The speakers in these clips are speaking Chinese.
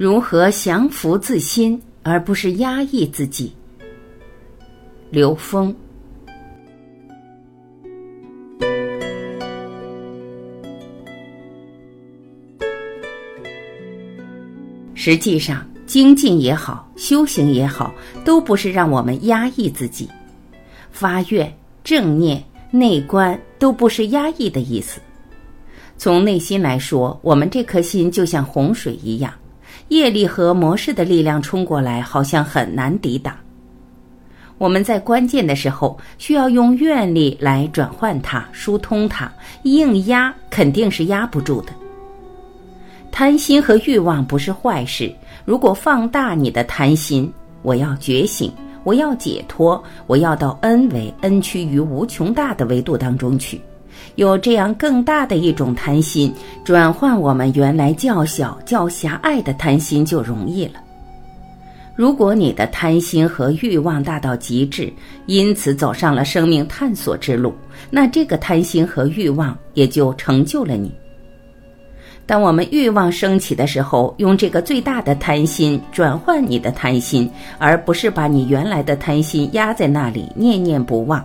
如何降服自心，而不是压抑自己？刘峰。实际上，精进也好，修行也好，都不是让我们压抑自己。发愿、正念、内观，都不是压抑的意思。从内心来说，我们这颗心就像洪水一样。业力和模式的力量冲过来，好像很难抵挡。我们在关键的时候需要用愿力来转换它、疏通它，硬压肯定是压不住的。贪心和欲望不是坏事，如果放大你的贪心，我要觉醒，我要解脱，我要到 n 为 n 趋于无穷大的维度当中去。有这样更大的一种贪心，转换我们原来较小、较狭隘的贪心就容易了。如果你的贪心和欲望大到极致，因此走上了生命探索之路，那这个贪心和欲望也就成就了你。当我们欲望升起的时候，用这个最大的贪心转换你的贪心，而不是把你原来的贪心压在那里念念不忘。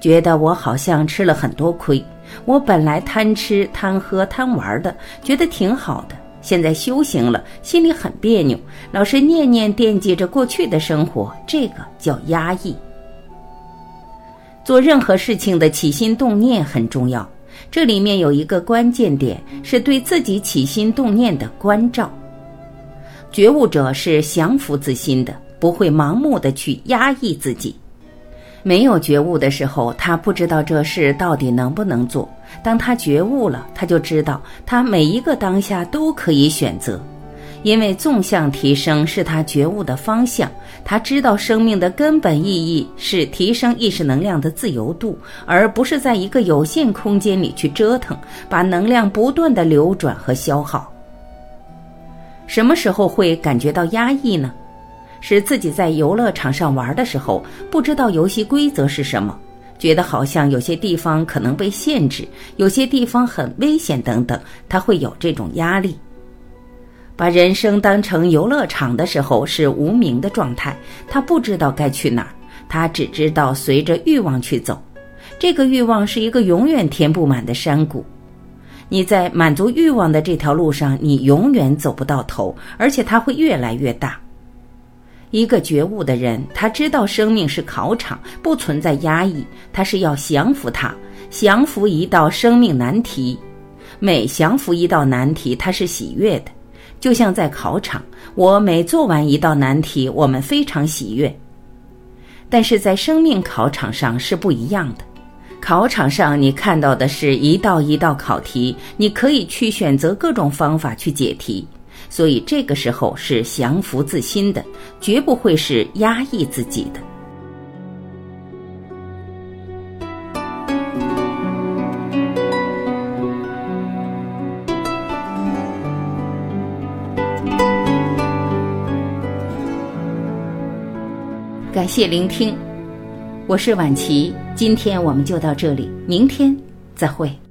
觉得我好像吃了很多亏，我本来贪吃贪喝贪玩的，觉得挺好的。现在修行了，心里很别扭，老是念念惦记着过去的生活，这个叫压抑。做任何事情的起心动念很重要，这里面有一个关键点，是对自己起心动念的关照。觉悟者是降服自心的，不会盲目的去压抑自己。没有觉悟的时候，他不知道这事到底能不能做。当他觉悟了，他就知道他每一个当下都可以选择，因为纵向提升是他觉悟的方向。他知道生命的根本意义是提升意识能量的自由度，而不是在一个有限空间里去折腾，把能量不断的流转和消耗。什么时候会感觉到压抑呢？是自己在游乐场上玩的时候，不知道游戏规则是什么，觉得好像有些地方可能被限制，有些地方很危险等等，他会有这种压力。把人生当成游乐场的时候是无名的状态，他不知道该去哪儿，他只知道随着欲望去走。这个欲望是一个永远填不满的山谷，你在满足欲望的这条路上，你永远走不到头，而且它会越来越大。一个觉悟的人，他知道生命是考场，不存在压抑，他是要降服它，降服一道生命难题。每降服一道难题，他是喜悦的，就像在考场，我每做完一道难题，我们非常喜悦。但是在生命考场上是不一样的，考场上你看到的是一道一道考题，你可以去选择各种方法去解题。所以这个时候是降服自心的，绝不会是压抑自己的。感谢聆听，我是婉琪，今天我们就到这里，明天再会。